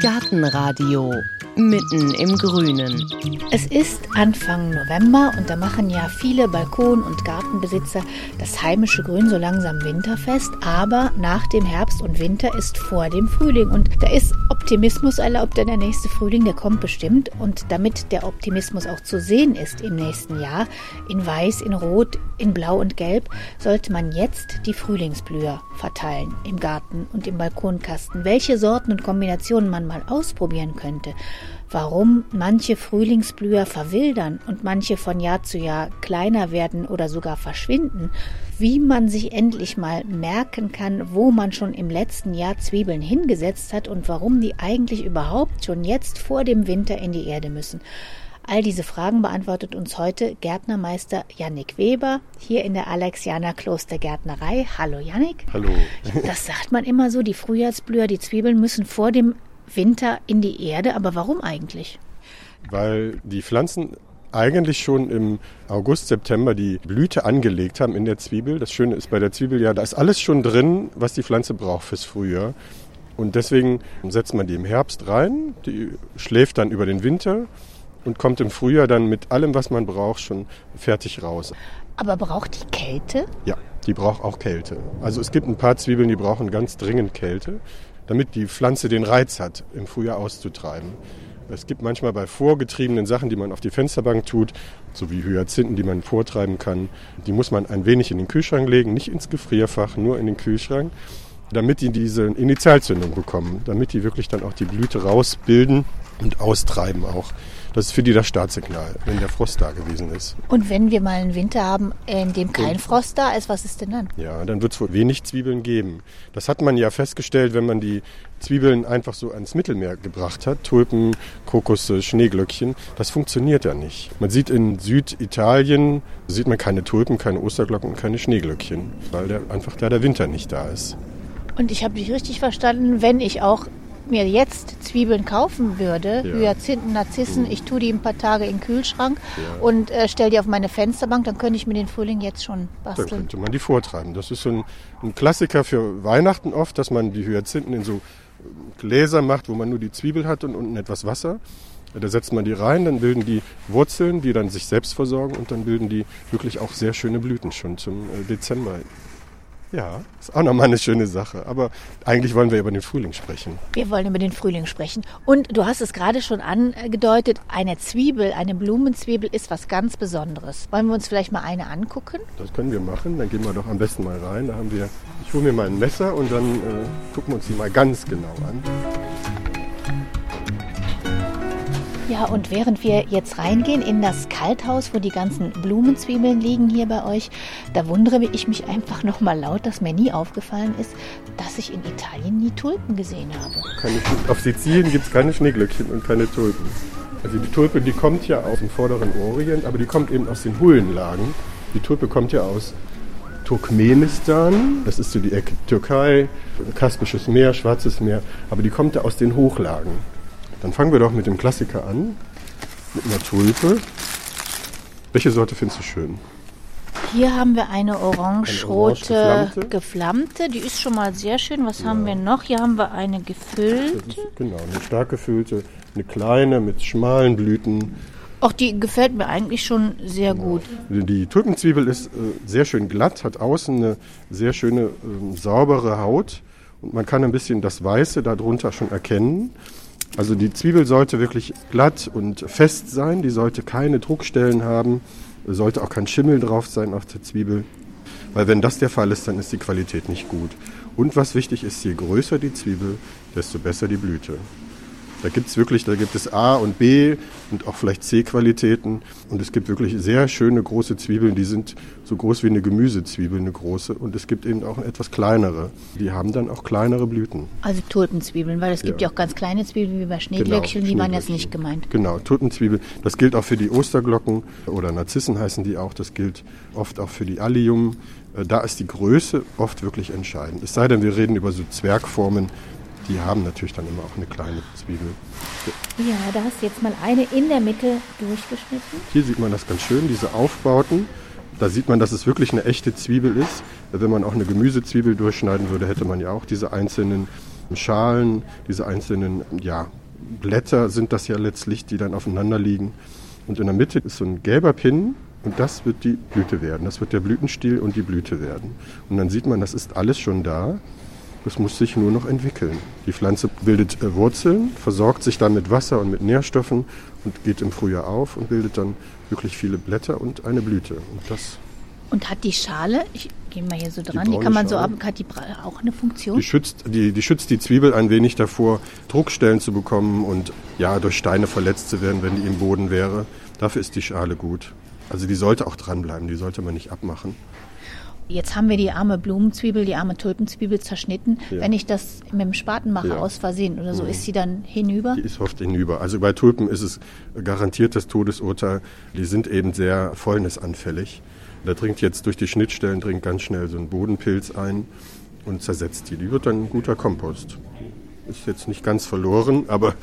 Gartenradio mitten im Grünen. Es ist Anfang November und da machen ja viele Balkon- und Gartenbesitzer das heimische Grün so langsam winterfest. Aber nach dem Herbst und Winter ist vor dem Frühling und da ist Optimismus erlaubt, denn der nächste Frühling, der kommt bestimmt. Und damit der Optimismus auch zu sehen ist im nächsten Jahr, in Weiß, in Rot, in Blau und Gelb, sollte man jetzt die Frühlingsblüher verteilen im Garten und im Balkonkasten. Welche Sorten und Kombinationen man mal ausprobieren könnte warum manche Frühlingsblüher verwildern und manche von Jahr zu Jahr kleiner werden oder sogar verschwinden, wie man sich endlich mal merken kann, wo man schon im letzten Jahr Zwiebeln hingesetzt hat und warum die eigentlich überhaupt schon jetzt vor dem Winter in die Erde müssen. All diese Fragen beantwortet uns heute Gärtnermeister Yannick Weber hier in der Alexianer Klostergärtnerei. Hallo Yannick. Hallo. Das sagt man immer so, die Frühjahrsblüher, die Zwiebeln müssen vor dem Winter in die Erde. Aber warum eigentlich? Weil die Pflanzen eigentlich schon im August, September die Blüte angelegt haben in der Zwiebel. Das Schöne ist bei der Zwiebel ja, da ist alles schon drin, was die Pflanze braucht fürs Frühjahr. Und deswegen setzt man die im Herbst rein, die schläft dann über den Winter und kommt im Frühjahr dann mit allem, was man braucht, schon fertig raus. Aber braucht die Kälte? Ja, die braucht auch Kälte. Also es gibt ein paar Zwiebeln, die brauchen ganz dringend Kälte damit die Pflanze den Reiz hat, im Frühjahr auszutreiben. Es gibt manchmal bei vorgetriebenen Sachen, die man auf die Fensterbank tut, so wie Hyazinthen, die man vortreiben kann, die muss man ein wenig in den Kühlschrank legen, nicht ins Gefrierfach, nur in den Kühlschrank, damit die diese Initialzündung bekommen, damit die wirklich dann auch die Blüte rausbilden und austreiben auch. Das ist für die das Startsignal, wenn der Frost da gewesen ist. Und wenn wir mal einen Winter haben, in dem kein Frost da ist, was ist denn dann? Ja, dann wird es wohl wenig Zwiebeln geben. Das hat man ja festgestellt, wenn man die Zwiebeln einfach so ans Mittelmeer gebracht hat. Tulpen, Kokusse, Schneeglöckchen. Das funktioniert ja nicht. Man sieht in Süditalien, sieht man keine Tulpen, keine Osterglocken und keine Schneeglöckchen, weil der, einfach da der Winter nicht da ist. Und ich habe dich richtig verstanden, wenn ich auch mir jetzt Zwiebeln kaufen würde, ja. Hyazinthen, Narzissen, ich tue die ein paar Tage in den Kühlschrank ja. und äh, stelle die auf meine Fensterbank, dann könnte ich mir den Frühling jetzt schon basteln. Dann könnte man die vortreiben. Das ist so ein, ein Klassiker für Weihnachten oft, dass man die Hyazinthen in so Gläser macht, wo man nur die Zwiebel hat und unten etwas Wasser. Da setzt man die rein, dann bilden die Wurzeln, die dann sich selbst versorgen und dann bilden die wirklich auch sehr schöne Blüten schon zum äh, Dezember. Ja, ist auch nochmal eine schöne Sache. Aber eigentlich wollen wir über den Frühling sprechen. Wir wollen über den Frühling sprechen. Und du hast es gerade schon angedeutet, eine Zwiebel, eine Blumenzwiebel ist was ganz Besonderes. Wollen wir uns vielleicht mal eine angucken? Das können wir machen. Dann gehen wir doch am besten mal rein. Da haben wir, ich hole mir mal ein Messer und dann äh, gucken wir uns die mal ganz genau an. Ja, und während wir jetzt reingehen in das Kalthaus, wo die ganzen Blumenzwiebeln liegen hier bei euch, da wundere ich mich einfach noch mal laut, dass mir nie aufgefallen ist, dass ich in Italien nie Tulpen gesehen habe. Keine, auf Sizilien gibt es keine Schneeglöckchen und keine Tulpen. Also die Tulpe, die kommt ja aus dem vorderen Orient, aber die kommt eben aus den Hullenlagen. Die Tulpe kommt ja aus Turkmenistan, das ist so die Ecke Türkei, Kaspisches Meer, Schwarzes Meer, aber die kommt ja aus den Hochlagen. Dann fangen wir doch mit dem Klassiker an, mit einer Tulpe. Welche Sorte findest du schön? Hier haben wir eine orange-rote orange geflammte. Die ist schon mal sehr schön. Was ja. haben wir noch? Hier haben wir eine gefüllte. genau, eine stark gefüllte, eine kleine mit schmalen Blüten. Auch die gefällt mir eigentlich schon sehr genau. gut. Die Tulpenzwiebel ist äh, sehr schön glatt, hat außen eine sehr schöne äh, saubere Haut und man kann ein bisschen das Weiße darunter schon erkennen. Also die Zwiebel sollte wirklich glatt und fest sein, die sollte keine Druckstellen haben, sollte auch kein Schimmel drauf sein auf der Zwiebel. Weil wenn das der Fall ist, dann ist die Qualität nicht gut. Und was wichtig ist, je größer die Zwiebel, desto besser die Blüte. Da gibt es wirklich, da gibt es A und B und auch vielleicht C-Qualitäten. Und es gibt wirklich sehr schöne große Zwiebeln, die sind so groß wie eine Gemüsezwiebel, eine große. Und es gibt eben auch etwas kleinere. Die haben dann auch kleinere Blüten. Also Tulpenzwiebeln, weil es gibt ja, ja auch ganz kleine Zwiebeln wie bei Schneeglöckchen, genau, die waren jetzt nicht gemeint. Genau, Tulpenzwiebel. Das gilt auch für die Osterglocken oder Narzissen heißen die auch. Das gilt oft auch für die Allium. Äh, da ist die Größe oft wirklich entscheidend. Es sei denn, wir reden über so Zwergformen, die haben natürlich dann immer auch eine kleine Zwiebel. Ja, da hast du jetzt mal eine in der Mitte durchgeschnitten. Hier sieht man das ganz schön, diese Aufbauten. Da sieht man, dass es wirklich eine echte Zwiebel ist. Wenn man auch eine Gemüsezwiebel durchschneiden würde, hätte man ja auch diese einzelnen Schalen, diese einzelnen ja, Blätter sind das ja letztlich, die dann aufeinander liegen. Und in der Mitte ist so ein gelber Pin und das wird die Blüte werden. Das wird der Blütenstiel und die Blüte werden. Und dann sieht man, das ist alles schon da. Es muss sich nur noch entwickeln. Die Pflanze bildet äh, Wurzeln, versorgt sich dann mit Wasser und mit Nährstoffen und geht im Frühjahr auf und bildet dann wirklich viele Blätter und eine Blüte. Und das und hat die Schale, ich gehe mal hier so dran, die, die kann man so ab, hat die auch eine Funktion? Die schützt die, die schützt die Zwiebel ein wenig davor, Druckstellen zu bekommen und ja, durch Steine verletzt zu werden, wenn die im Boden wäre. Dafür ist die Schale gut. Also die sollte auch dranbleiben, die sollte man nicht abmachen. Jetzt haben wir die arme Blumenzwiebel, die arme Tulpenzwiebel zerschnitten. Ja. Wenn ich das mit dem Spaten mache, ja. aus Versehen oder so, mhm. ist sie dann hinüber? Die ist oft hinüber. Also bei Tulpen ist es garantiert das Todesurteil. Die sind eben sehr fäulnisanfällig. Da dringt jetzt durch die Schnittstellen dringt ganz schnell so ein Bodenpilz ein und zersetzt die. Die wird dann ein guter Kompost. Ist jetzt nicht ganz verloren, aber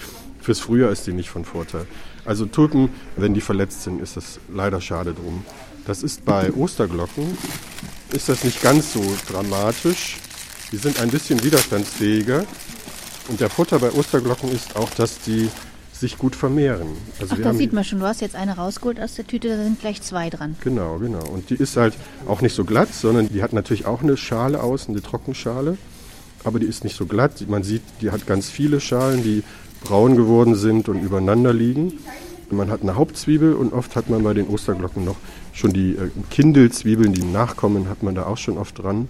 fürs Frühjahr ist die nicht von Vorteil. Also Tulpen, wenn die verletzt sind, ist das leider schade drum. Das ist bei Osterglocken, ist das nicht ganz so dramatisch. Die sind ein bisschen widerstandsfähiger. Und der Vorteil bei Osterglocken ist auch, dass die sich gut vermehren. Also Ach, da sieht man schon, du hast jetzt eine rausgeholt aus der Tüte, da sind gleich zwei dran. Genau, genau. Und die ist halt auch nicht so glatt, sondern die hat natürlich auch eine Schale außen, eine Trockenschale. Aber die ist nicht so glatt. Man sieht, die hat ganz viele Schalen, die braun geworden sind und übereinander liegen. Man hat eine Hauptzwiebel und oft hat man bei den Osterglocken noch schon die äh, Kindelzwiebeln, die nachkommen, hat man da auch schon oft dran.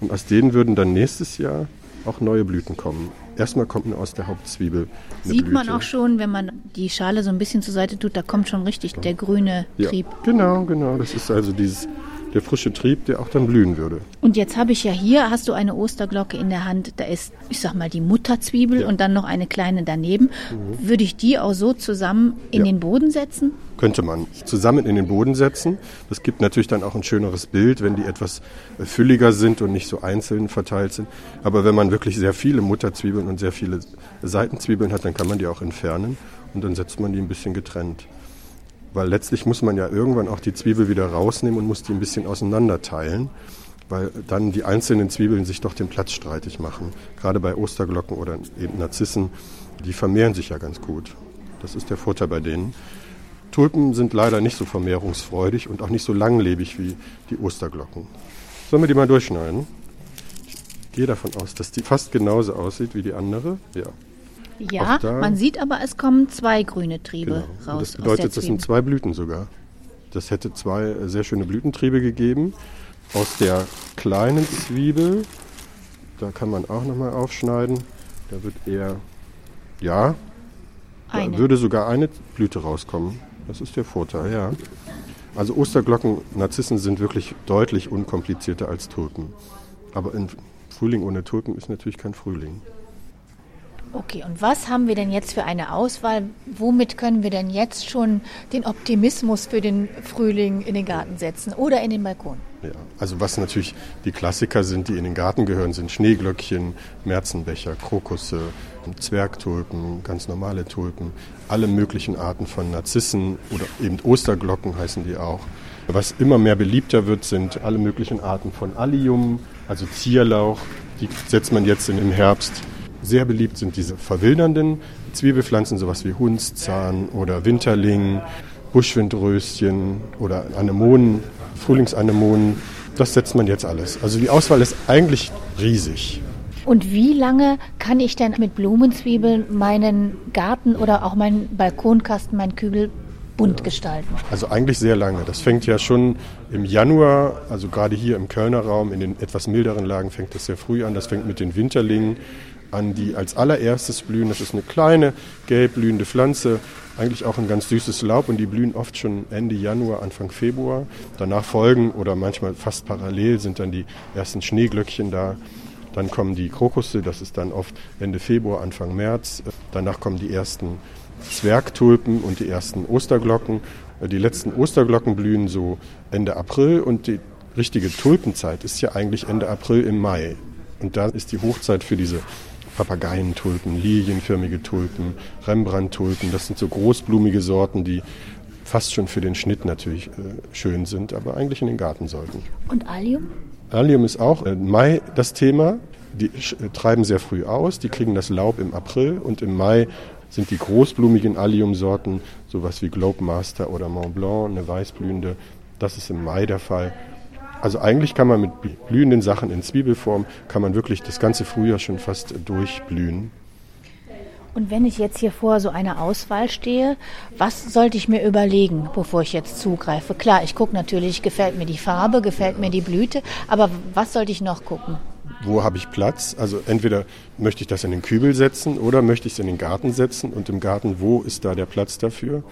Und aus denen würden dann nächstes Jahr auch neue Blüten kommen. Erstmal kommt nur aus der Hauptzwiebel. Sieht Blüte. man auch schon, wenn man die Schale so ein bisschen zur Seite tut, da kommt schon richtig der grüne Trieb. Ja, genau, genau. Das ist also dieses der frische Trieb, der auch dann blühen würde. Und jetzt habe ich ja hier, hast du eine Osterglocke in der Hand, da ist, ich sag mal, die Mutterzwiebel ja. und dann noch eine kleine daneben. Mhm. Würde ich die auch so zusammen in ja. den Boden setzen? Könnte man zusammen in den Boden setzen. Das gibt natürlich dann auch ein schöneres Bild, wenn die etwas äh, fülliger sind und nicht so einzeln verteilt sind. Aber wenn man wirklich sehr viele Mutterzwiebeln und sehr viele Seitenzwiebeln hat, dann kann man die auch entfernen und dann setzt man die ein bisschen getrennt. Weil letztlich muss man ja irgendwann auch die Zwiebel wieder rausnehmen und muss die ein bisschen auseinander teilen, weil dann die einzelnen Zwiebeln sich doch den Platz streitig machen. Gerade bei Osterglocken oder eben Narzissen, die vermehren sich ja ganz gut. Das ist der Vorteil bei denen. Tulpen sind leider nicht so vermehrungsfreudig und auch nicht so langlebig wie die Osterglocken. Sollen wir die mal durchschneiden? Ich gehe davon aus, dass die fast genauso aussieht wie die andere. Ja. Ja, man sieht aber, es kommen zwei grüne Triebe genau. raus. das bedeutet, das sind zwei Blüten sogar. Das hätte zwei sehr schöne Blütentriebe gegeben. Aus der kleinen Zwiebel, da kann man auch nochmal aufschneiden. Da wird eher, ja, eine. da würde sogar eine Blüte rauskommen. Das ist der Vorteil, ja. Also Osterglocken, Narzissen sind wirklich deutlich unkomplizierter als Tulpen. Aber ein Frühling ohne Tulpen ist natürlich kein Frühling. Okay, und was haben wir denn jetzt für eine Auswahl? Womit können wir denn jetzt schon den Optimismus für den Frühling in den Garten setzen oder in den Balkon? Ja, also was natürlich die Klassiker sind, die in den Garten gehören, sind Schneeglöckchen, Märzenbecher, Krokusse, Zwergtulpen, ganz normale Tulpen, alle möglichen Arten von Narzissen oder eben Osterglocken heißen die auch. Was immer mehr beliebter wird, sind alle möglichen Arten von Allium, also Zierlauch. Die setzt man jetzt im Herbst sehr beliebt sind diese verwildernden Zwiebelpflanzen, sowas wie Hundszahn oder Winterling, Buschwindröschen oder Anemonen, Frühlingsanemonen. Das setzt man jetzt alles. Also die Auswahl ist eigentlich riesig. Und wie lange kann ich denn mit Blumenzwiebeln meinen Garten oder auch meinen Balkonkasten, meinen Kübel bunt gestalten? Also eigentlich sehr lange. Das fängt ja schon im Januar, also gerade hier im Kölner Raum, in den etwas milderen Lagen fängt das sehr früh an. Das fängt mit den Winterlingen an, die als allererstes blühen. Das ist eine kleine, gelb blühende Pflanze, eigentlich auch ein ganz süßes Laub und die blühen oft schon Ende Januar, Anfang Februar. Danach folgen oder manchmal fast parallel sind dann die ersten Schneeglöckchen da. Dann kommen die Krokusse, das ist dann oft Ende Februar, Anfang März. Danach kommen die ersten Zwergtulpen und die ersten Osterglocken. Die letzten Osterglocken blühen so Ende April und die richtige Tulpenzeit ist ja eigentlich Ende April im Mai. Und da ist die Hochzeit für diese Papageientulpen, lilienförmige Tulpen, Rembrandt-Tulpen. Das sind so großblumige Sorten, die fast schon für den Schnitt natürlich äh, schön sind, aber eigentlich in den Garten sollten. Und Allium? Allium ist auch im Mai das Thema. Die äh, treiben sehr früh aus, die kriegen das Laub im April und im Mai sind die großblumigen Alliumsorten, sowas wie Globemaster oder Mont Blanc, eine weißblühende, das ist im Mai der Fall. Also eigentlich kann man mit blühenden Sachen in Zwiebelform, kann man wirklich das ganze Frühjahr schon fast durchblühen. Und wenn ich jetzt hier vor so einer Auswahl stehe, was sollte ich mir überlegen, bevor ich jetzt zugreife? Klar, ich gucke natürlich, gefällt mir die Farbe, gefällt mir die Blüte, aber was sollte ich noch gucken? Wo habe ich Platz? Also entweder möchte ich das in den Kübel setzen oder möchte ich es in den Garten setzen und im Garten, wo ist da der Platz dafür?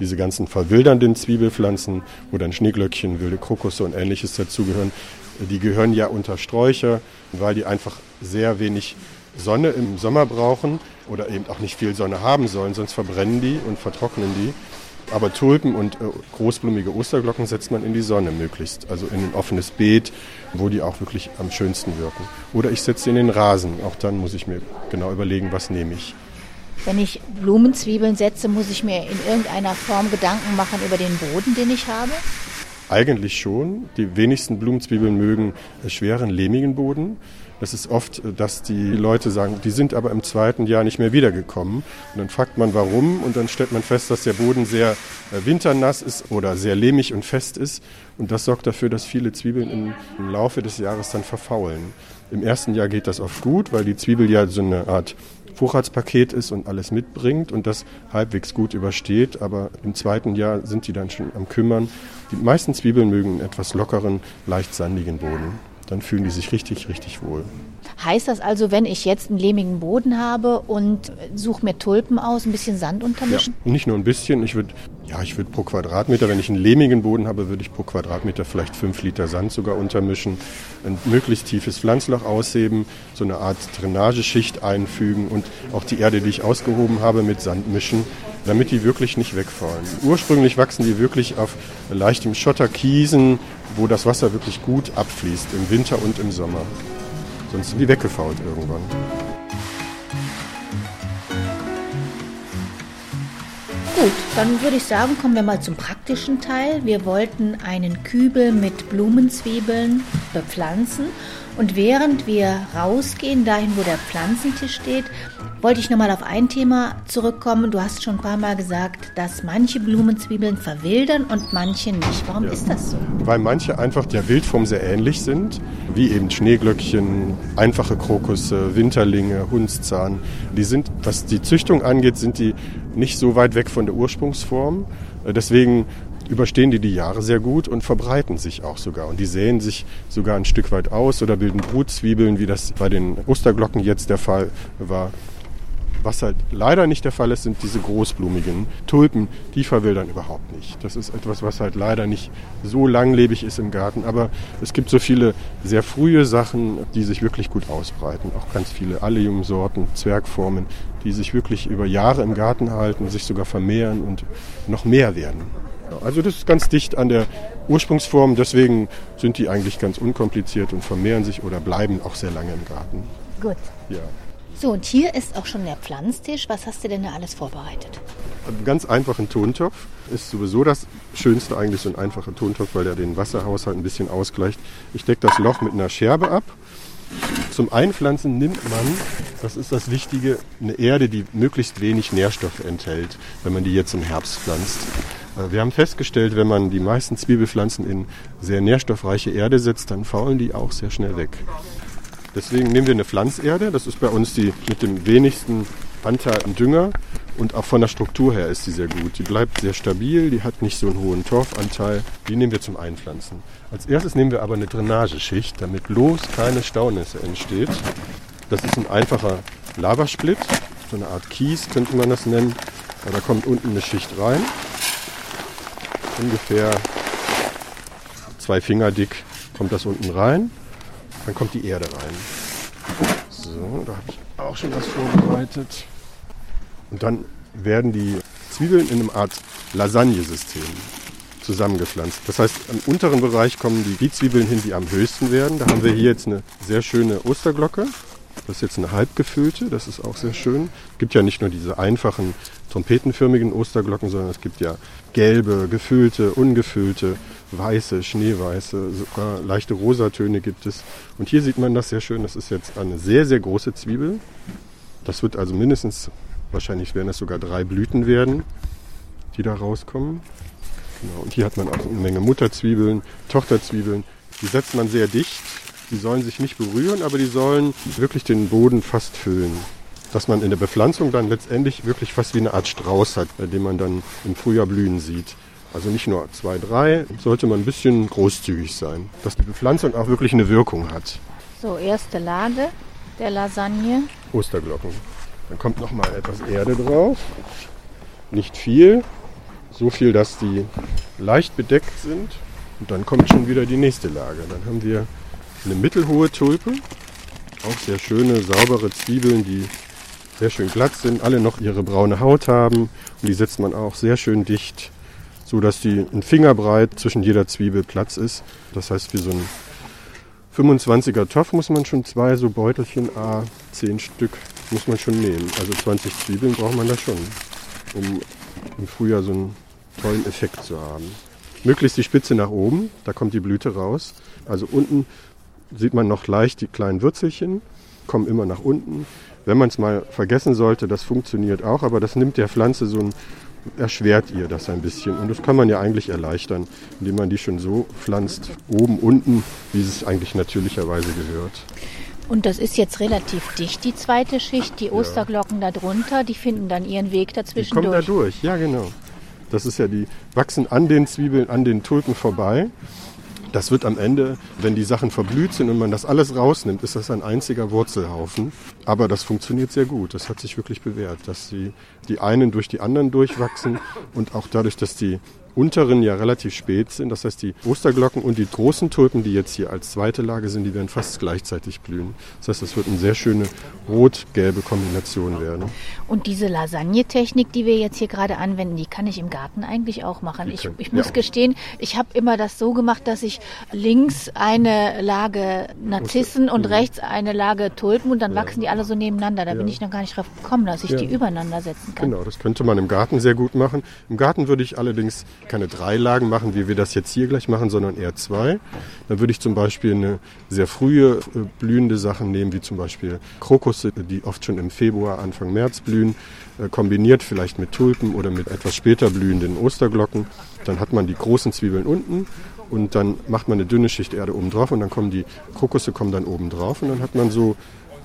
Diese ganzen verwildernden Zwiebelpflanzen, wo dann Schneeglöckchen, wilde Krokusse und ähnliches dazugehören, die gehören ja unter Sträucher, weil die einfach sehr wenig Sonne im Sommer brauchen oder eben auch nicht viel Sonne haben sollen, sonst verbrennen die und vertrocknen die. Aber Tulpen und äh, großblumige Osterglocken setzt man in die Sonne möglichst, also in ein offenes Beet, wo die auch wirklich am schönsten wirken. Oder ich setze sie in den Rasen, auch dann muss ich mir genau überlegen, was nehme ich. Wenn ich Blumenzwiebeln setze, muss ich mir in irgendeiner Form Gedanken machen über den Boden, den ich habe? Eigentlich schon. Die wenigsten Blumenzwiebeln mögen schweren, lehmigen Boden. Das ist oft, dass die Leute sagen, die sind aber im zweiten Jahr nicht mehr wiedergekommen. Und dann fragt man, warum, und dann stellt man fest, dass der Boden sehr äh, winternass ist oder sehr lehmig und fest ist. Und das sorgt dafür, dass viele Zwiebeln im, im Laufe des Jahres dann verfaulen. Im ersten Jahr geht das oft gut, weil die Zwiebel ja so eine Art Vorratspaket ist und alles mitbringt und das halbwegs gut übersteht. Aber im zweiten Jahr sind die dann schon am Kümmern. Die meisten Zwiebeln mögen einen etwas lockeren, leicht sandigen Boden dann fühlen die sich richtig, richtig wohl. Heißt das also, wenn ich jetzt einen lehmigen Boden habe und suche mir Tulpen aus, ein bisschen Sand untermischen? Ja, nicht nur ein bisschen. Ich würde, ja, ich würde pro Quadratmeter, wenn ich einen lehmigen Boden habe, würde ich pro Quadratmeter vielleicht fünf Liter Sand sogar untermischen. Ein möglichst tiefes Pflanzloch ausheben, so eine Art Drainageschicht einfügen und auch die Erde, die ich ausgehoben habe, mit Sand mischen, damit die wirklich nicht wegfallen. Ursprünglich wachsen die wirklich auf leichtem Schotterkiesen, wo das Wasser wirklich gut abfließt, im Winter und im Sommer. Sonst sind die weggefault irgendwann. Gut, dann würde ich sagen, kommen wir mal zum praktischen Teil. Wir wollten einen Kübel mit Blumenzwiebeln bepflanzen und während wir rausgehen, dahin, wo der Pflanzentisch steht, wollte ich nochmal auf ein Thema zurückkommen. Du hast schon ein paar Mal gesagt, dass manche Blumenzwiebeln verwildern und manche nicht. Warum ja. ist das so? Weil manche einfach der Wildform sehr ähnlich sind, wie eben Schneeglöckchen, einfache Krokusse, Winterlinge, Hundszahn. Die sind, was die Züchtung angeht, sind die nicht so weit weg von der Ursprungsform. Deswegen überstehen die die Jahre sehr gut und verbreiten sich auch sogar. Und die säen sich sogar ein Stück weit aus oder bilden Brutzwiebeln, wie das bei den Osterglocken jetzt der Fall war. Was halt leider nicht der Fall ist, sind diese großblumigen Tulpen. Die verwildern überhaupt nicht. Das ist etwas, was halt leider nicht so langlebig ist im Garten. Aber es gibt so viele sehr frühe Sachen, die sich wirklich gut ausbreiten. Auch ganz viele Alliumsorten, Zwergformen, die sich wirklich über Jahre im Garten halten, sich sogar vermehren und noch mehr werden. Also das ist ganz dicht an der Ursprungsform, deswegen sind die eigentlich ganz unkompliziert und vermehren sich oder bleiben auch sehr lange im Garten. Gut. Ja. So, und hier ist auch schon der Pflanztisch. Was hast du denn da alles vorbereitet? Einen ganz einfachen Tontopf. Ist sowieso das Schönste eigentlich so ein einfacher Tontopf, weil der den Wasserhaushalt ein bisschen ausgleicht. Ich decke das Loch mit einer Scherbe ab. Zum Einpflanzen nimmt man, das ist das Wichtige, eine Erde, die möglichst wenig Nährstoffe enthält, wenn man die jetzt im Herbst pflanzt. Äh, wir haben festgestellt, wenn man die meisten Zwiebelpflanzen in sehr nährstoffreiche Erde setzt, dann faulen die auch sehr schnell weg. Deswegen nehmen wir eine Pflanzerde, das ist bei uns die mit dem wenigsten Anteil an Dünger und auch von der Struktur her ist sie sehr gut. Die bleibt sehr stabil, die hat nicht so einen hohen Torfanteil. Die nehmen wir zum Einpflanzen. Als erstes nehmen wir aber eine Drainageschicht, damit bloß keine Staunässe entsteht. Das ist ein einfacher Lavasplit, so eine Art Kies könnte man das nennen. Da kommt unten eine Schicht rein ungefähr zwei Finger dick kommt das unten rein. Dann kommt die Erde rein. So, da habe ich auch schon was vorbereitet. Und dann werden die Zwiebeln in einem Art Lasagnesystem zusammengepflanzt. Das heißt, im unteren Bereich kommen die, Zwiebeln hin, die am höchsten werden. Da haben wir hier jetzt eine sehr schöne Osterglocke. Das ist jetzt eine halbgefüllte, das ist auch sehr schön. Es gibt ja nicht nur diese einfachen trompetenförmigen Osterglocken, sondern es gibt ja gelbe, gefüllte, ungefüllte, weiße, schneeweiße, sogar leichte Rosatöne gibt es. Und hier sieht man das sehr schön. Das ist jetzt eine sehr, sehr große Zwiebel. Das wird also mindestens, wahrscheinlich werden es sogar drei Blüten werden, die da rauskommen. Genau. Und hier hat man auch eine Menge Mutterzwiebeln, Tochterzwiebeln. Die setzt man sehr dicht. Die sollen sich nicht berühren, aber die sollen wirklich den Boden fast füllen dass man in der Bepflanzung dann letztendlich wirklich fast wie eine Art Strauß hat, bei dem man dann im Frühjahr blühen sieht. Also nicht nur zwei, drei, sollte man ein bisschen großzügig sein, dass die Bepflanzung auch wirklich eine Wirkung hat. So, erste Lage der Lasagne. Osterglocken. Dann kommt noch mal etwas Erde drauf. Nicht viel, so viel, dass die leicht bedeckt sind. Und dann kommt schon wieder die nächste Lage. Dann haben wir eine mittelhohe Tulpe. Auch sehr schöne, saubere Zwiebeln, die sehr schön glatt sind, alle noch ihre braune Haut haben und die setzt man auch sehr schön dicht, so dass die ein Fingerbreit zwischen jeder Zwiebel Platz ist. Das heißt, für so ein 25er Topf muss man schon zwei so Beutelchen A, 10 Stück muss man schon nehmen. Also 20 Zwiebeln braucht man da schon, um im Frühjahr so einen tollen Effekt zu haben. Möglichst die Spitze nach oben, da kommt die Blüte raus. Also unten sieht man noch leicht die kleinen Würzelchen, kommen immer nach unten. Wenn man es mal vergessen sollte, das funktioniert auch, aber das nimmt der Pflanze so ein, erschwert ihr das ein bisschen. Und das kann man ja eigentlich erleichtern, indem man die schon so pflanzt, oben, unten, wie es eigentlich natürlicherweise gehört. Und das ist jetzt relativ dicht, die zweite Schicht. Die Osterglocken ja. darunter, die finden dann ihren Weg dazwischen die kommen da durch, ja genau. Das ist ja die, wachsen an den Zwiebeln, an den Tulpen vorbei das wird am Ende, wenn die Sachen verblüht sind und man das alles rausnimmt, ist das ein einziger Wurzelhaufen. Aber das funktioniert sehr gut. Das hat sich wirklich bewährt, dass die, die einen durch die anderen durchwachsen und auch dadurch, dass die unteren ja relativ spät sind. Das heißt, die Osterglocken und die großen Tulpen, die jetzt hier als zweite Lage sind, die werden fast gleichzeitig blühen. Das heißt, das wird eine sehr schöne rot-gelbe Kombination werden. Und diese Lasagne-Technik, die wir jetzt hier gerade anwenden, die kann ich im Garten eigentlich auch machen. Ich, ich, muss ja. gestehen, ich habe immer das so gemacht, dass ich links eine Lage Narzissen und mhm. rechts eine Lage Tulpen und dann ja. wachsen die alle so nebeneinander. Da ja. bin ich noch gar nicht drauf gekommen, dass ich die übereinander setzen kann. Genau, das könnte man im Garten sehr gut machen. Im Garten würde ich allerdings keine drei Lagen machen, wie wir das jetzt hier gleich machen, sondern eher zwei. Dann würde ich zum Beispiel eine sehr frühe äh, blühende Sachen nehmen, wie zum Beispiel Krokusse, die oft schon im Februar, Anfang März blühen, äh, kombiniert vielleicht mit Tulpen oder mit etwas später blühenden Osterglocken. Dann hat man die großen Zwiebeln unten und dann macht man eine dünne Schicht Erde oben drauf und dann kommen die Krokusse kommen dann oben drauf und dann hat man so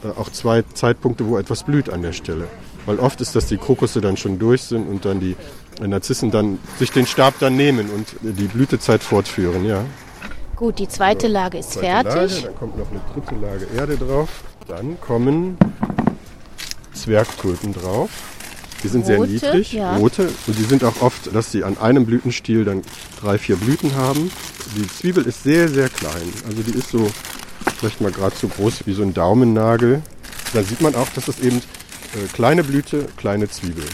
äh, auch zwei Zeitpunkte, wo etwas blüht an der Stelle. Weil oft ist, dass die Krokusse dann schon durch sind und dann die Narzissen dann sich den Stab dann nehmen und die Blütezeit fortführen, ja. Gut, die zweite Lage ist zweite fertig. Lage, dann kommt noch eine dritte Lage Erde drauf. Dann kommen Zwergtulpen drauf. Die sind rote, sehr niedrig, ja. rote. Und die sind auch oft, dass sie an einem Blütenstiel dann drei, vier Blüten haben. Die Zwiebel ist sehr, sehr klein. Also die ist so vielleicht mal gerade so groß wie so ein Daumennagel. Da sieht man auch, dass es eben äh, kleine Blüte, kleine Zwiebel.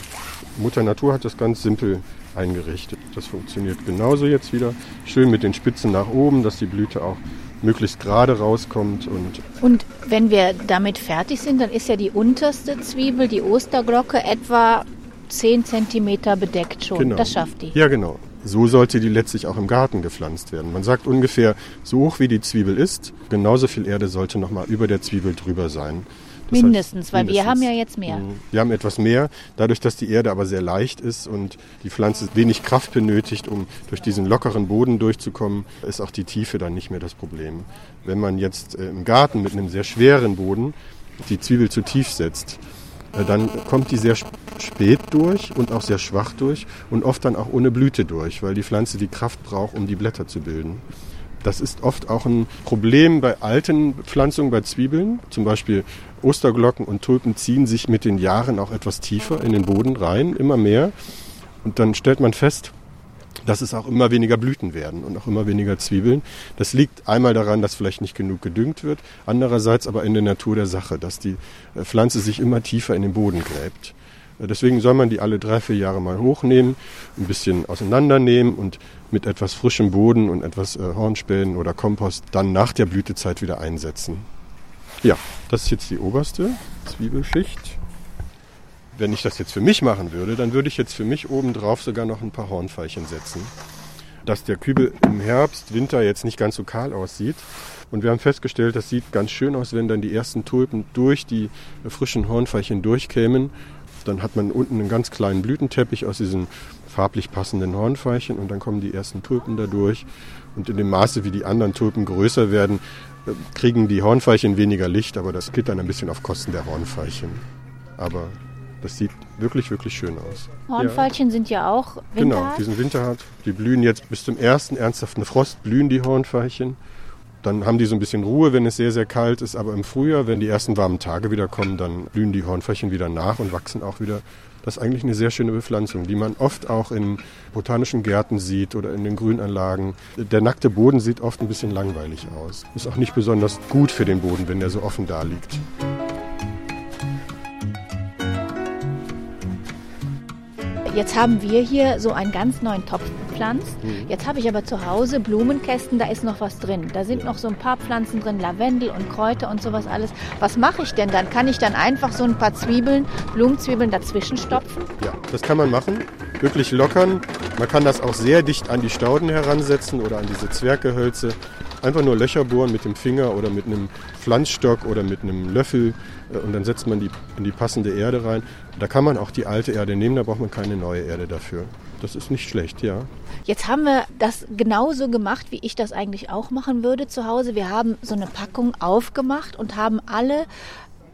Mutter Natur hat das ganz simpel eingerichtet. Das funktioniert genauso jetzt wieder. Schön mit den Spitzen nach oben, dass die Blüte auch möglichst gerade rauskommt. Und, und wenn wir damit fertig sind, dann ist ja die unterste Zwiebel, die Osterglocke, etwa 10 cm bedeckt schon. Genau. Das schafft die. Ja, genau. So sollte die letztlich auch im Garten gepflanzt werden. Man sagt ungefähr, so hoch wie die Zwiebel ist, genauso viel Erde sollte nochmal über der Zwiebel drüber sein. Das mindestens, heißt, weil mindestens. wir haben ja jetzt mehr. Mhm. Wir haben etwas mehr, dadurch, dass die Erde aber sehr leicht ist und die Pflanze wenig Kraft benötigt, um durch diesen lockeren Boden durchzukommen, ist auch die Tiefe dann nicht mehr das Problem. Wenn man jetzt äh, im Garten mit einem sehr schweren Boden die Zwiebel zu tief setzt, äh, dann kommt die sehr spät durch und auch sehr schwach durch und oft dann auch ohne Blüte durch, weil die Pflanze die Kraft braucht, um die Blätter zu bilden. Das ist oft auch ein Problem bei alten Pflanzungen, bei Zwiebeln. Zum Beispiel Osterglocken und Tulpen ziehen sich mit den Jahren auch etwas tiefer in den Boden rein, immer mehr. Und dann stellt man fest, dass es auch immer weniger Blüten werden und auch immer weniger Zwiebeln. Das liegt einmal daran, dass vielleicht nicht genug gedüngt wird, andererseits aber in der Natur der Sache, dass die äh, Pflanze sich immer tiefer in den Boden gräbt. Deswegen soll man die alle drei, vier Jahre mal hochnehmen, ein bisschen auseinandernehmen und mit etwas frischem Boden und etwas äh, Hornspänen oder Kompost dann nach der Blütezeit wieder einsetzen. Ja, das ist jetzt die oberste Zwiebelschicht. Wenn ich das jetzt für mich machen würde, dann würde ich jetzt für mich obendrauf sogar noch ein paar Hornfeilchen setzen. Dass der Kübel im Herbst, Winter jetzt nicht ganz so kahl aussieht. Und wir haben festgestellt, das sieht ganz schön aus, wenn dann die ersten Tulpen durch die frischen Hornfeilchen durchkämen. Dann hat man unten einen ganz kleinen Blütenteppich aus diesen farblich passenden Hornfeilchen und dann kommen die ersten Tulpen da durch. Und in dem Maße, wie die anderen Tulpen größer werden, kriegen die Hornfeilchen weniger Licht, aber das geht dann ein bisschen auf Kosten der Hornfeilchen. Aber das sieht wirklich, wirklich schön aus. Hornfeilchen ja. sind ja auch winterhart? Genau, die sind winterhart. Die blühen jetzt bis zum ersten ernsthaften Frost, blühen die Hornfeilchen. Dann haben die so ein bisschen Ruhe, wenn es sehr, sehr kalt ist. Aber im Frühjahr, wenn die ersten warmen Tage wieder kommen, dann blühen die Hornfeilchen wieder nach und wachsen auch wieder. Das ist eigentlich eine sehr schöne Bepflanzung, die man oft auch in botanischen Gärten sieht oder in den Grünanlagen. Der nackte Boden sieht oft ein bisschen langweilig aus. Ist auch nicht besonders gut für den Boden, wenn der so offen da liegt. Jetzt haben wir hier so einen ganz neuen Topf gepflanzt. Mhm. Jetzt habe ich aber zu Hause Blumenkästen, da ist noch was drin. Da sind noch so ein paar Pflanzen drin, Lavendel und Kräuter und sowas alles. Was mache ich denn dann? Kann ich dann einfach so ein paar Zwiebeln, Blumenzwiebeln dazwischen stopfen? Ja, das kann man machen. Wirklich lockern. Man kann das auch sehr dicht an die Stauden heransetzen oder an diese Zwerggehölze. Einfach nur Löcher bohren mit dem Finger oder mit einem Pflanzstock oder mit einem Löffel äh, und dann setzt man die in die passende Erde rein. Da kann man auch die alte Erde nehmen, da braucht man keine neue Erde dafür. Das ist nicht schlecht, ja. Jetzt haben wir das genauso gemacht, wie ich das eigentlich auch machen würde zu Hause. Wir haben so eine Packung aufgemacht und haben alle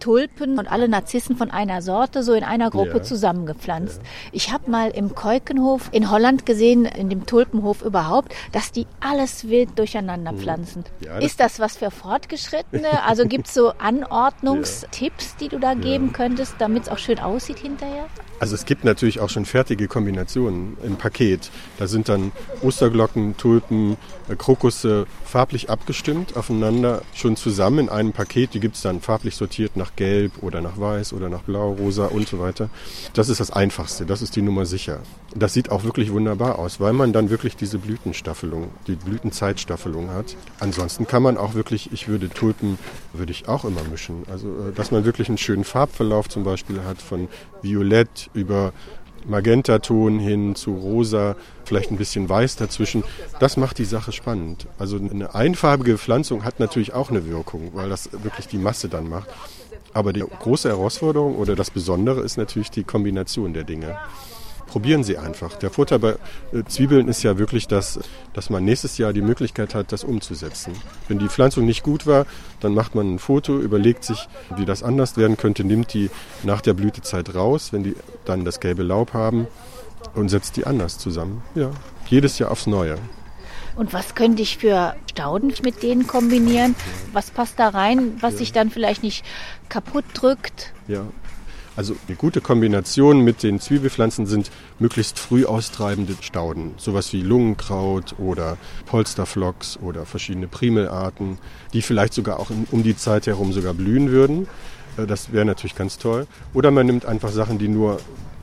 Tulpen und alle Narzissen von einer Sorte so in einer Gruppe ja. zusammengepflanzt. Ja. Ich habe mal im Keukenhof in Holland gesehen, in dem Tulpenhof überhaupt, dass die alles wild durcheinander hm. pflanzen. Ja, das Ist das was für Fortgeschrittene? Also gibt es so Anordnungstipps, die du da geben könntest, damit es auch schön aussieht hinterher? Also es gibt natürlich auch schon fertige Kombinationen im Paket. Da sind dann Osterglocken, Tulpen, äh, Krokusse farblich abgestimmt aufeinander, schon zusammen in einem Paket. Die gibt es dann farblich sortiert nach Gelb oder nach Weiß oder nach Blau, Rosa und so weiter. Das ist das Einfachste, das ist die Nummer sicher. Das sieht auch wirklich wunderbar aus, weil man dann wirklich diese Blütenstaffelung, die Blütenzeitstaffelung hat. Ansonsten kann man auch wirklich, ich würde Tulpen, würde ich auch immer mischen. Also, äh, dass man wirklich einen schönen Farbverlauf zum Beispiel hat von Violett über Magentaton hin zu rosa, vielleicht ein bisschen weiß dazwischen. Das macht die Sache spannend. Also eine einfarbige Pflanzung hat natürlich auch eine Wirkung, weil das wirklich die Masse dann macht. Aber die große Herausforderung oder das Besondere ist natürlich die Kombination der Dinge probieren Sie einfach. Der Vorteil bei äh, Zwiebeln ist ja wirklich, dass, dass man nächstes Jahr die Möglichkeit hat, das umzusetzen. Wenn die Pflanzung nicht gut war, dann macht man ein Foto, überlegt sich, wie das anders werden könnte, nimmt die nach der Blütezeit raus, wenn die dann das gelbe Laub haben und setzt die anders zusammen. Ja, jedes Jahr aufs Neue. Und was könnte ich für Stauden mit denen kombinieren? Was passt da rein, was ja. sich dann vielleicht nicht kaputt drückt? Ja, also eine gute Kombination mit den Zwiebelpflanzen sind möglichst früh austreibende Stauden, sowas wie Lungenkraut oder Polsterflocks oder verschiedene Primelarten, die vielleicht sogar auch um die Zeit herum sogar blühen würden. Äh, das wäre natürlich ganz toll. Oder man nimmt einfach Sachen, die nur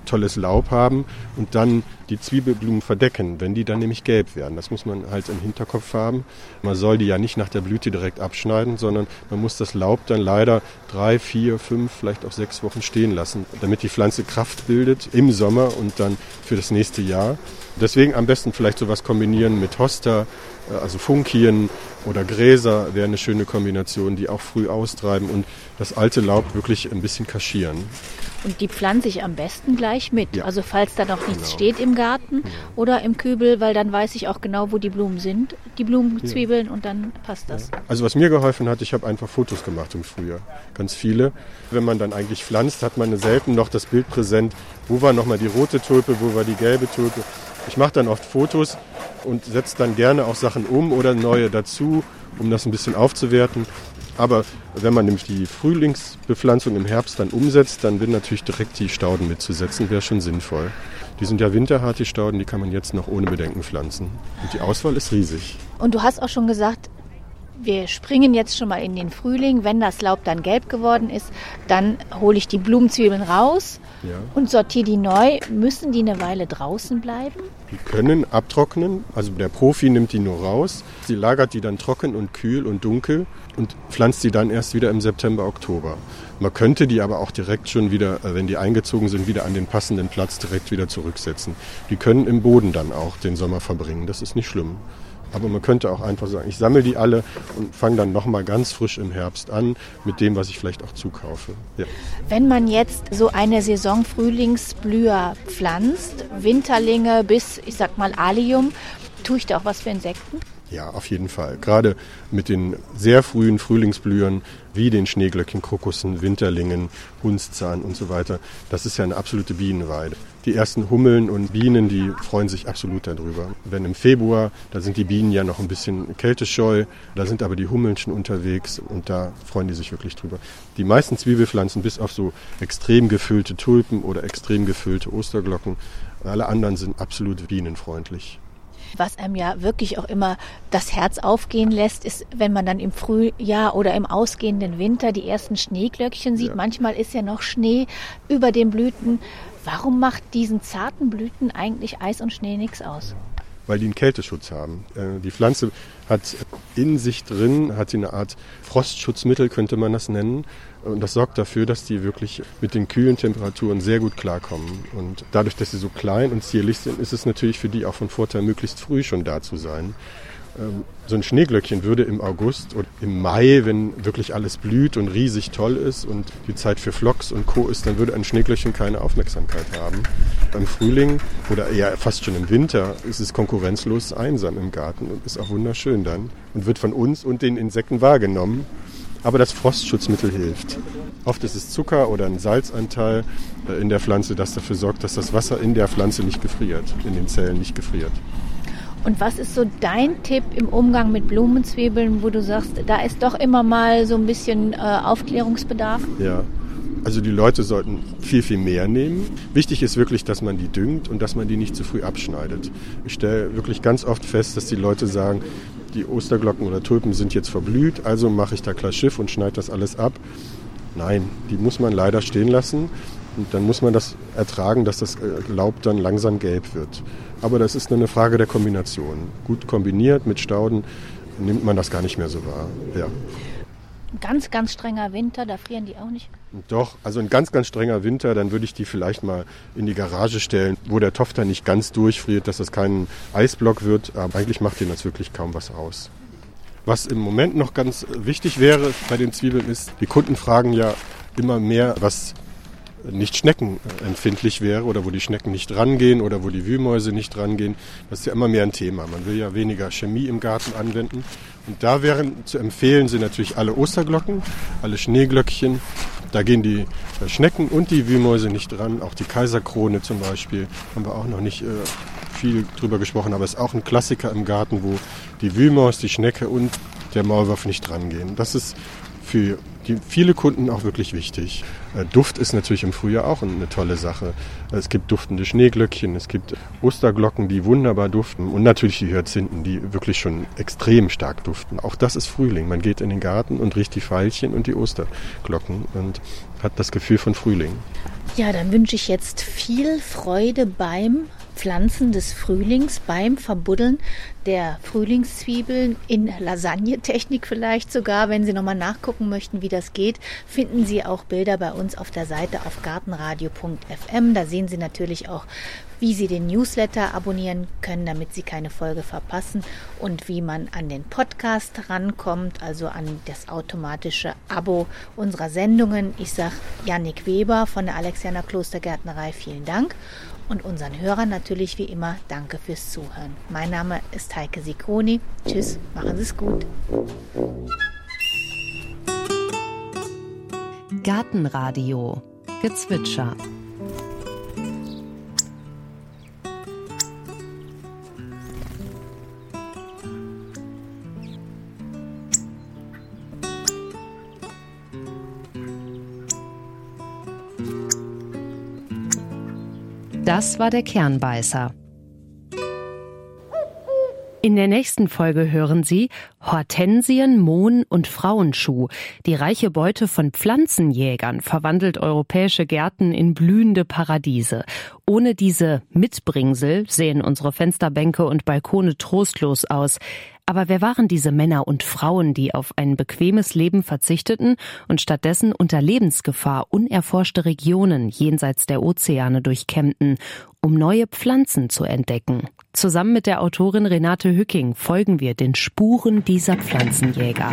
tolles Laub haben und dann die Zwiebelblumen verdecken, wenn die dann nämlich gelb werden. Das muss man halt im Hinterkopf haben. Man soll die ja nicht nach der Blüte direkt abschneiden, sondern man muss das Laub dann leider drei, vier, fünf, vielleicht auch sechs Wochen stehen lassen, damit die Pflanze Kraft bildet im Sommer und dann für das nächste Jahr. Deswegen am besten vielleicht sowas kombinieren mit Hosta, äh, also Funkien oder Gräser wäre eine schöne Kombination, die auch früh austreiben und das alte Laub wirklich ein bisschen kaschieren. Und die pflanze ich am besten gleich mit. Ja. Also falls da noch nichts genau. steht im Garten genau. oder im Kübel, weil dann weiß ich auch genau, wo die Blumen sind, die Blumenzwiebeln und dann passt das. Also was mir geholfen hat, ich habe einfach Fotos gemacht im Frühjahr. Ganz viele. Wenn man dann eigentlich pflanzt, hat man selten noch das Bild präsent, wo war nochmal die rote Tulpe, wo war die gelbe Tulpe. Ich mache dann oft Fotos und setze dann gerne auch Sachen um oder neue dazu, um das ein bisschen aufzuwerten. Aber wenn man nämlich die Frühlingsbepflanzung im Herbst dann umsetzt, dann wird natürlich direkt die Stauden mitzusetzen, wäre schon sinnvoll. Die sind ja winterhart, die Stauden, die kann man jetzt noch ohne Bedenken pflanzen. Und die Auswahl ist riesig. Und du hast auch schon gesagt, wir springen jetzt schon mal in den Frühling. Wenn das Laub dann gelb geworden ist, dann hole ich die Blumenzwiebeln raus Ja. und sortiere die neu. Müssen die eine Weile draußen bleiben? Die können abtrocknen, also der Profi nimmt die nur raus. Sie lagert die dann trocken und kühl und dunkel und pflanzt die dann erst wieder im September, Oktober. Man könnte die aber auch direkt schon wieder, äh, wenn die eingezogen sind, wieder an den passenden Platz direkt wieder zurücksetzen. Die können im Boden dann auch den Sommer verbringen, das ist nicht schlimm. Aber man könnte auch einfach sagen, ich sammle die alle und fange dann nochmal ganz frisch im Herbst an mit dem, was ich vielleicht auch zukaufe. Ja. Wenn man jetzt so eine Saison Frühlingsblüher pflanzt, Winterlinge bis, ich sag mal, Allium, tue ich da auch was für Insekten? Ja, auf jeden Fall. Gerade mit den sehr frühen Frühlingsblühern wie den Schneeglöckchen, Krokussen, Winterlingen, Hunszahn und so weiter. Das ist ja eine absolute Bienenweide. Die ersten Hummeln und Bienen, die freuen sich absolut darüber. Wenn im Februar, da sind die Bienen ja noch ein bisschen kältescheu, da sind aber die Hummeln schon unterwegs und da freuen die sich wirklich drüber. Die meisten Zwiebelpflanzen, bis auf so extrem gefüllte Tulpen oder extrem gefüllte Osterglocken, alle anderen sind absolut bienenfreundlich. Was einem ja wirklich auch immer das Herz aufgehen lässt, ist, wenn man dann im Frühjahr oder im ausgehenden Winter die ersten Schneeglöckchen sieht. Ja. Manchmal ist ja noch Schnee über den Blüten. Warum macht diesen zarten Blüten eigentlich Eis und Schnee nichts aus? weil die einen Kälteschutz haben. Äh, Die Pflanze hat in sich drin, hat sie eine Art Frostschutzmittel, könnte man das nennen. Und das sorgt dafür, dass die wirklich mit den kühlen Temperaturen sehr gut klarkommen. Und dadurch, dass sie so klein und zierlich sind, ist es natürlich für die auch von Vorteil, möglichst früh schon da zu sein. Ähm, So ein Schneeglöckchen würde im August oder im Mai, wenn wirklich alles blüht und riesig toll ist und die Zeit für Flocks und Co. ist, dann würde ein Schneeglöckchen keine Aufmerksamkeit haben. Im Frühling oder eher fast schon im Winter ist es konkurrenzlos einsam im Garten und ist auch wunderschön dann und wird von uns und den Insekten wahrgenommen. Aber das Frostschutzmittel hilft. Oft ist es Zucker oder ein Salzanteil äh, in der Pflanze, das dafür sorgt, dass das Wasser in der Pflanze nicht gefriert, in den Zellen nicht gefriert. Und was ist so dein Tipp im Umgang mit Blumenzwiebeln, wo du sagst, da ist doch immer mal so ein bisschen äh, Aufklärungsbedarf? Ja. Also die Leute sollten viel, viel mehr nehmen. Wichtig ist wirklich, dass man die düngt und dass man die nicht zu früh abschneidet. Ich stelle wirklich ganz oft fest, dass die Leute sagen, die Osterglocken oder Tulpen sind jetzt verblüht, also mache ich da klar Schiff und schneide das alles ab. Nein, die muss man leider stehen lassen. Und dann muss man das ertragen, dass das äh, Laub dann langsam gelb wird. Aber das ist nur eine Frage der Kombination. Gut kombiniert mit Stauden nimmt man das gar nicht mehr so wahr. Ja. Ein ganz, ganz strenger Winter, da frieren die auch nicht. Doch, also ein ganz, ganz strenger Winter, dann würde ich die vielleicht mal in die Garage stellen, wo der dann nicht ganz durchfriert, dass das kein Eisblock wird. Aber eigentlich macht dem das wirklich kaum was aus. Was im Moment noch ganz wichtig wäre bei den Zwiebeln ist, die Kunden fragen ja immer mehr, was nicht schneckenempfindlich wäre oder wo die Schnecken nicht rangehen oder wo die Wühlmäuse nicht rangehen. Das ist ja immer mehr ein Thema. Man will ja weniger Chemie im Garten anwenden. Und da wären zu empfehlen sind natürlich alle Osterglocken, alle Schneeglöckchen. Da gehen die äh, Schnecken und die Wühlmäuse nicht dran. Auch die Kaiserkrone zum Beispiel haben wir auch noch nicht äh, viel drüber gesprochen, aber ist auch ein Klassiker im Garten, wo die Wühlmaus, die Schnecke und der Maulwurf nicht rangehen. Das ist für viele Kunden auch wirklich wichtig. Äh, Duft ist natürlich im Frühjahr auch eine tolle Sache. Es gibt duftende Schneeglöckchen, es gibt Osterglocken, die wunderbar duften und natürlich die Hyazinthen, die wirklich schon extrem stark duften. Auch das ist Frühling. Man geht in den Garten und riecht die Veilchen und die Osterglocken und hat das Gefühl von Frühling. Ja, dann wünsche ich jetzt viel Freude beim Pflanzen des Frühlings, beim Verbuddeln der Frühlingszwiebeln in Lasagne-Technik vielleicht sogar. Wenn Sie nochmal nachgucken möchten, wie das geht, finden Sie auch Bilder bei uns auf der Seite auf gartenradio.fm. Da sehen Sie natürlich auch, wie Sie den Newsletter abonnieren können, damit Sie keine Folge verpassen und wie man an den Podcast rankommt, also an das automatische Abo unserer Sendungen. Ich sage Yannick Weber von der Alexianer Klostergärtnerei vielen Dank und unseren Hörern natürlich wie immer danke fürs Zuhören. Mein Name ist Heike Sikroni. Tschüss, machen Sie es gut. Gartenradio Gezwitscher Das war der Kernbeißer. In der nächsten Folge hören Sie Hortensien, Mohn und Frauenschuh. Die reiche Beute von Pflanzenjägern verwandelt europäische Gärten in blühende Paradiese. Ohne diese Mitbringsel sehen unsere Fensterbänke und Balkone trostlos aus. Aber wer waren diese Männer und Frauen, die auf ein bequemes Leben verzichteten und stattdessen unter Lebensgefahr unerforschte Regionen jenseits der Ozeane durchkämmten, um neue Pflanzen zu entdecken? Zusammen mit der Autorin Renate Hücking folgen wir den Spuren dieser Pflanzenjäger.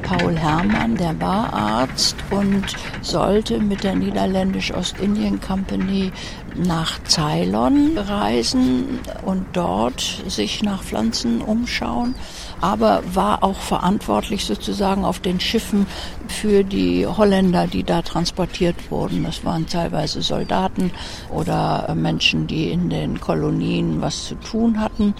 Paul Herrmann, der war Arzt und sollte mit der Niederländisch-Ostindien Company nach Ceylon reisen und dort sich nach Pflanzen umschauen aber war auch verantwortlich sozusagen auf den Schiffen für die Holländer, die da transportiert wurden. Das waren teilweise Soldaten oder Menschen, die in den Kolonien was zu tun hatten.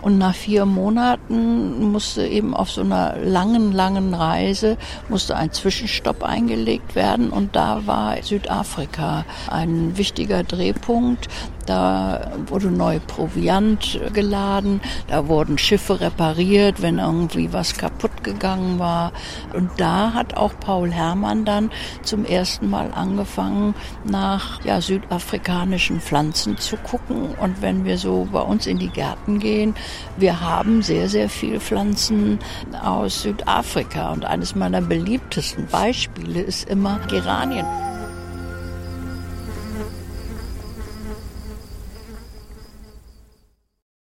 Und nach vier Monaten musste eben auf so einer langen, langen Reise musste ein Zwischenstopp eingelegt werden und da war Südafrika ein wichtiger Drehpunkt. Da wurde neu Proviant geladen, da wurden Schiffe repariert, wenn irgendwie was kaputt gegangen war. Und da hat auch Paul Herrmann dann zum ersten Mal angefangen, nach ja, südafrikanischen Pflanzen zu gucken. Und wenn wir so bei uns in die Gärten gehen, wir haben sehr, sehr viele Pflanzen aus Südafrika. Und eines meiner beliebtesten Beispiele ist immer Geranien.